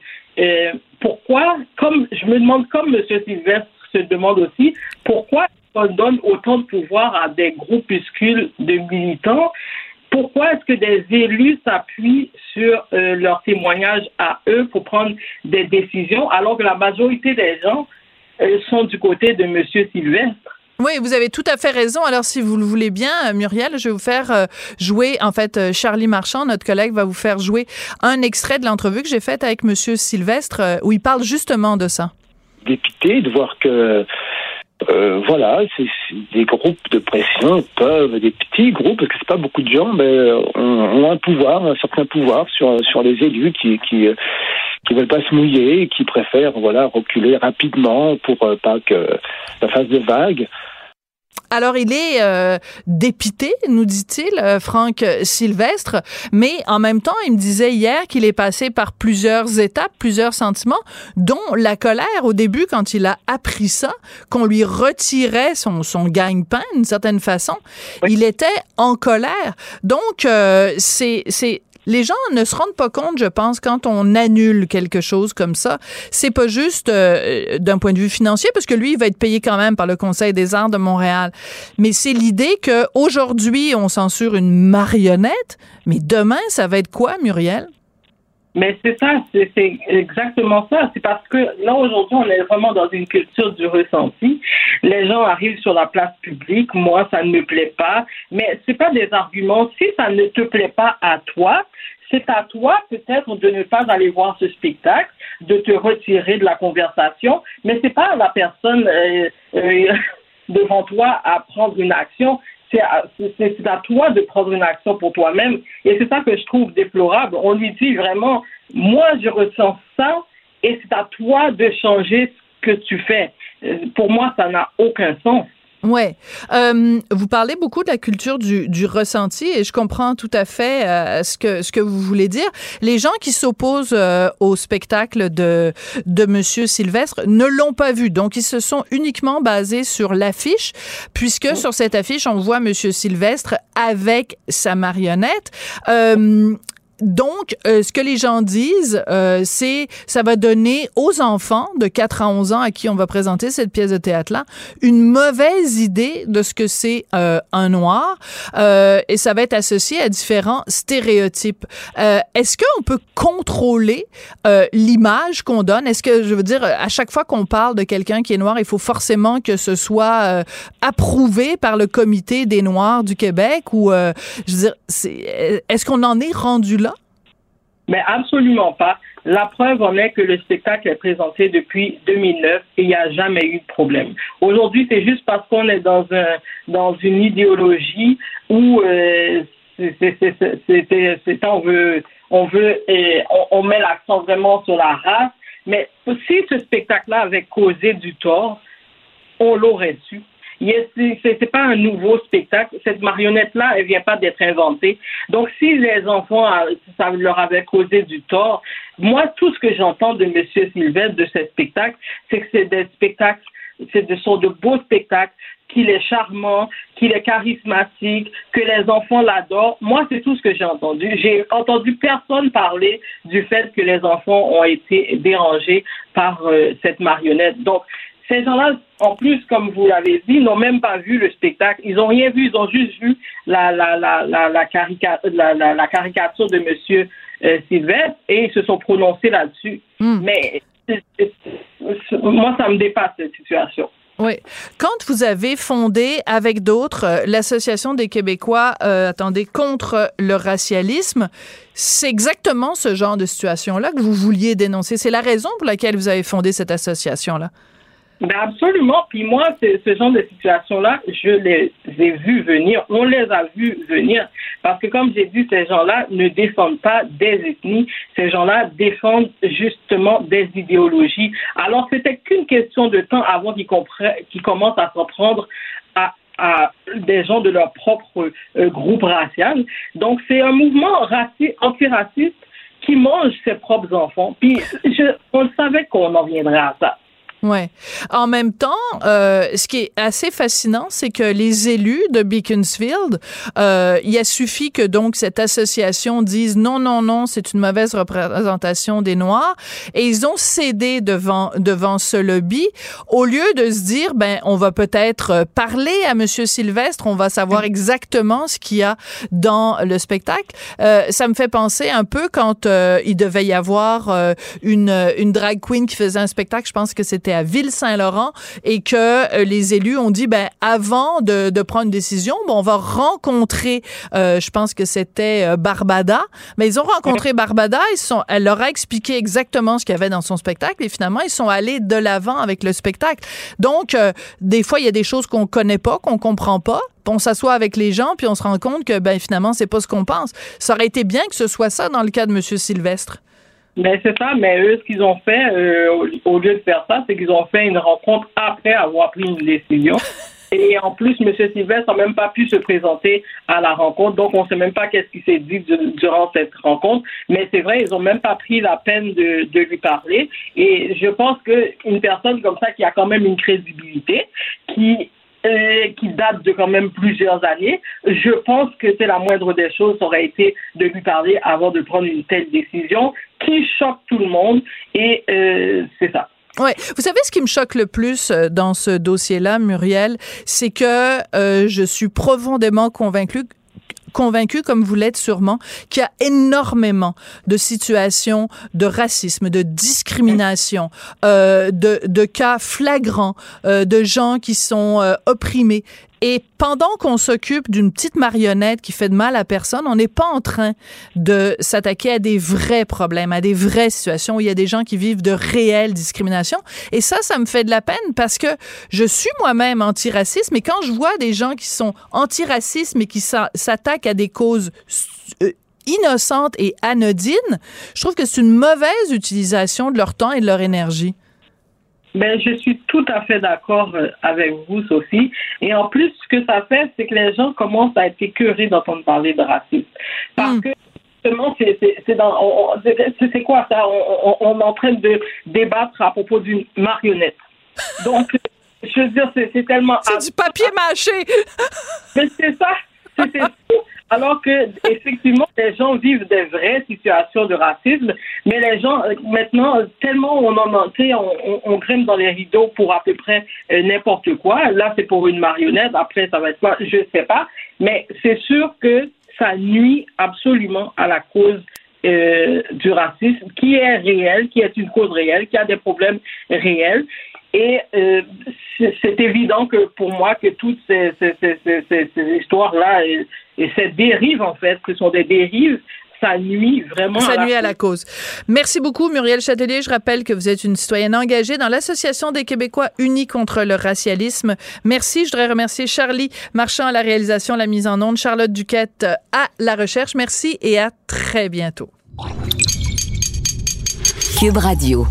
pourquoi, comme je me demande comme M. Sylvestre se demande aussi, pourquoi on donne autant de pouvoir à des groupuscules de militants, pourquoi est-ce que des élus s'appuient sur euh, leurs témoignages à eux pour prendre des décisions alors que la majorité des gens euh, sont du côté de M. Sylvestre? Oui, vous avez tout à fait raison. Alors, si vous le voulez bien, Muriel, je vais vous faire euh, jouer, en fait, Charlie Marchand, notre collègue, va vous faire jouer un extrait de l'entrevue que j'ai faite avec M. Sylvestre, où il parle justement de ça. Dépité de voir que euh, voilà, c'est des groupes de pression peuvent, des petits groupes, parce que c'est pas beaucoup de gens, mais euh, ont, un pouvoir, un certain pouvoir sur sur les élus qui qui qui veulent pas se mouiller qui préfèrent voilà reculer rapidement pour euh, pas que ça fasse de vagues. Alors, il est euh, dépité, nous dit-il, euh, Franck Sylvestre, mais en même temps, il me disait hier qu'il est passé par plusieurs étapes, plusieurs sentiments, dont la colère au début quand il a appris ça, qu'on lui retirait son, son gagne-pain d'une certaine façon. Il était en colère. Donc, euh, c'est les gens ne se rendent pas compte, je pense, quand on annule quelque chose comme ça. C'est pas juste euh, d'un point de vue financier, parce que lui, il va être payé quand même par le Conseil des arts de Montréal. Mais c'est l'idée qu'aujourd'hui, on censure une marionnette, mais demain, ça va être quoi, Muriel? Mais c'est ça, c'est exactement ça. C'est parce que là, aujourd'hui, on est vraiment dans une culture du ressenti. Les gens arrivent sur la place publique. Moi, ça ne me plaît pas. Mais c'est pas des arguments. Si ça ne te plaît pas à toi, c'est à toi peut-être de ne pas aller voir ce spectacle, de te retirer de la conversation, mais c'est pas à la personne euh, euh, devant toi à prendre une action. C'est à, toi de prendre une action pour toi-même. Et c'est ça que je trouve déplorable. On lui dit vraiment, moi, je ressens ça et c'est à toi de changer ce que tu fais. Euh, pour moi, ça n'a aucun sens. Ouais. Euh, vous parlez beaucoup de la culture du, du ressenti et je comprends tout à fait euh, ce que ce que vous voulez dire. Les gens qui s'opposent euh, au spectacle de de Monsieur Sylvestre ne l'ont pas vu, donc ils se sont uniquement basés sur l'affiche, puisque oh. sur cette affiche on voit Monsieur Sylvestre avec sa marionnette. Euh, donc, euh, ce que les gens disent, euh, c'est ça va donner aux enfants de 4 à 11 ans à qui on va présenter cette pièce de théâtre-là une mauvaise idée de ce que c'est euh, un noir et ça va être associé à différents stéréotypes. Est-ce qu'on peut contrôler l'image qu'on donne? Est-ce que, je veux dire, à chaque fois qu'on parle de quelqu'un qui est noir, il faut forcément que ce soit approuvé par le comité des Noirs du Québec ou, je veux dire, est-ce qu'on en est rendu là? Mais absolument pas. La preuve en est que le spectacle est présenté depuis 2009 et il n'y a jamais eu de problème. Aujourd'hui, c'est juste parce qu'on est dans un dans une idéologie où euh, c'est on veut on veut on, on met l'accent vraiment sur la race. Mais si ce spectacle-là avait causé du tort, on l'aurait su c'est pas un nouveau spectacle. Cette marionnette-là, elle vient pas d'être inventée. Donc, si les enfants, ça leur avait causé du tort, moi, tout ce que j'entends de M. Sylvestre de ce spectacle, c'est que c'est des spectacles, c'est de, sont de beaux spectacles, qu'il est charmant, qu'il est charismatique, que les enfants l'adorent. Moi, c'est tout ce que j'ai entendu. J'ai entendu personne parler du fait que les enfants ont été dérangés par euh, cette marionnette. Donc, ces gens-là, en plus, comme vous l'avez dit, n'ont même pas vu le spectacle. Ils n'ont rien vu, ils ont juste vu la, la, la, la, la, caricature, de M. Euh, Sylvestre et ils se sont prononcés là-dessus. Hmm. Mais moi, ça me dépasse cette situation. Oui. Quand vous avez fondé avec d'autres euh, l'Association des Québécois, euh, attendez, contre le racialisme, c'est exactement ce genre de situation-là que vous vouliez dénoncer. C'est la raison pour laquelle vous avez fondé cette association-là. Ben absolument. Puis moi, ce genre de situation-là, je les ai vus venir. On les a vus venir. Parce que comme j'ai dit, ces gens-là ne défendent pas des ethnies. Ces gens-là défendent justement des idéologies. Alors, c'était qu'une question de temps avant qu'ils qu commencent à s'en prendre à, à des gens de leur propre euh, groupe racial. Donc, c'est un mouvement raciste, antiraciste qui mange ses propres enfants. Puis, je, on savait qu'on en viendrait à ça. Ouais. En même temps, euh, ce qui est assez fascinant, c'est que les élus de Beaconsfield, euh, il a suffi que donc cette association dise non, non, non, c'est une mauvaise représentation des Noirs, et ils ont cédé devant devant ce lobby au lieu de se dire ben on va peut-être parler à Monsieur Sylvestre, on va savoir mm. exactement ce qu'il y a dans le spectacle. Euh, ça me fait penser un peu quand euh, il devait y avoir euh, une une drag queen qui faisait un spectacle, je pense que c'était à Ville-Saint-Laurent et que euh, les élus ont dit, ben, avant de, de prendre une décision, bon, on va rencontrer, euh, je pense que c'était euh, Barbada, mais ils ont rencontré Barbada, ils sont, elle leur a expliqué exactement ce qu'il y avait dans son spectacle et finalement, ils sont allés de l'avant avec le spectacle. Donc, des fois, il y a des choses qu'on connaît pas, qu'on comprend pas, on s'assoit avec les gens puis on se rend compte que ben finalement c'est pas ce qu'on pense. Ça aurait été bien que ce soit ça dans le cas de monsieur Sylvestre. Mais c'est ça, mais eux, ce qu'ils ont fait, euh, au lieu de faire ça, c'est qu'ils ont fait une rencontre après avoir pris une décision. Et en plus, M. Sylvestre n'a même pas pu se présenter à la rencontre, donc on ne sait même pas qu'est-ce qui s'est dit durant cette rencontre. Mais c'est vrai, ils n'ont même pas pris la peine de, de lui parler. Et je pense qu'une personne comme ça qui a quand même une crédibilité, qui euh, qui date de quand même plusieurs années. Je pense que c'est la moindre des choses, ça aurait été de lui parler avant de prendre une telle décision qui choque tout le monde et euh, c'est ça. Ouais, vous savez ce qui me choque le plus euh, dans ce dossier-là, Muriel, c'est que je suis profondément convaincue convaincu, comme vous l'êtes sûrement, qu'il y a énormément de situations de racisme, de discrimination, euh, de, de, cas flagrants euh, de gens qui sont euh, opprimés. Et pendant qu'on s'occupe d'une petite marionnette qui fait de mal à personne, on n'est pas en train de s'attaquer à des vrais problèmes, à des vraies situations où il y a des gens qui vivent de réelles discriminations. Et ça, ça me fait de la peine parce que je suis moi-même antiraciste, mais quand je vois des gens qui sont antiracistes mais qui s'attaquent à des causes euh, innocentes et anodines, je trouve que c'est une mauvaise utilisation de leur temps et de leur énergie. Ben, je suis tout à fait d'accord euh, avec vous, Sophie. Et en plus, ce que ça fait, c'est que les gens commencent à être écœurés d'entendre parler de racisme. Parce hmm. que justement, c'est dans, c'est quoi ça? On, on, est en train de débattre à propos d'une marionnette. Donc, je veux dire, c'est tellement. C'est du papier mâché. Mais c'est ça. C'est alors que effectivement les gens vivent des vraies situations de racisme, mais les gens euh, maintenant tellement on en on, on, grimpe dans les rideaux pour à peu près euh, n'importe quoi. Là c'est pour une marionnette, après ça va être quoi, je sais pas, mais c'est sûr que ça nuit absolument à la cause euh, du racisme, qui est réel, qui est une cause réelle, qui a des problèmes réels. Et euh, c'est évident que pour moi que toutes ces, ces, ces, ces histoires-là et, et, ces dérives, en fait, ce sont des dérives, ça nuit vraiment ça à nuit la à la cause. Merci beaucoup, Muriel Châtelier. Je rappelle que vous êtes une citoyenne engagée dans l'Association des Québécois unis contre le racialisme. Merci. Je voudrais remercier Charlie Marchand à la réalisation, la mise en onde, Charlotte Duquette à la recherche. Merci et à très bientôt. Cube Radio.